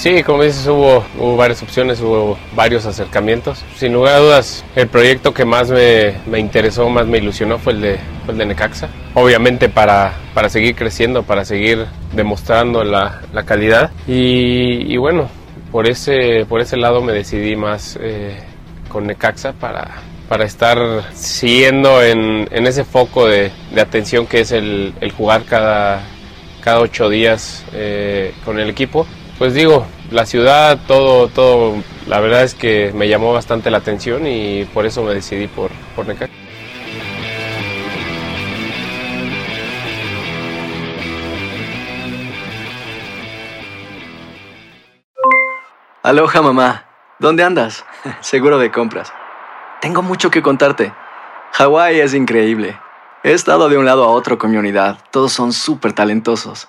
Sí, como dices, hubo, hubo varias opciones, hubo varios acercamientos. Sin lugar a dudas, el proyecto que más me, interesó, más me ilusionó fue el de, el de Necaxa. Obviamente para, para seguir creciendo, para seguir demostrando la, la calidad. Y, bueno, por ese, por ese lado me decidí más eh, con Necaxa para, para estar siguiendo en, en ese foco de, de atención que es el, el jugar cada, cada ocho días eh, con el equipo. Pues digo, la ciudad, todo, todo, la verdad es que me llamó bastante la atención y por eso me decidí por, por Necaxa. Aloha mamá, ¿dónde andas? Seguro de compras. Tengo mucho que contarte. Hawái es increíble. He estado de un lado a otro con mi unidad. Todos son súper talentosos.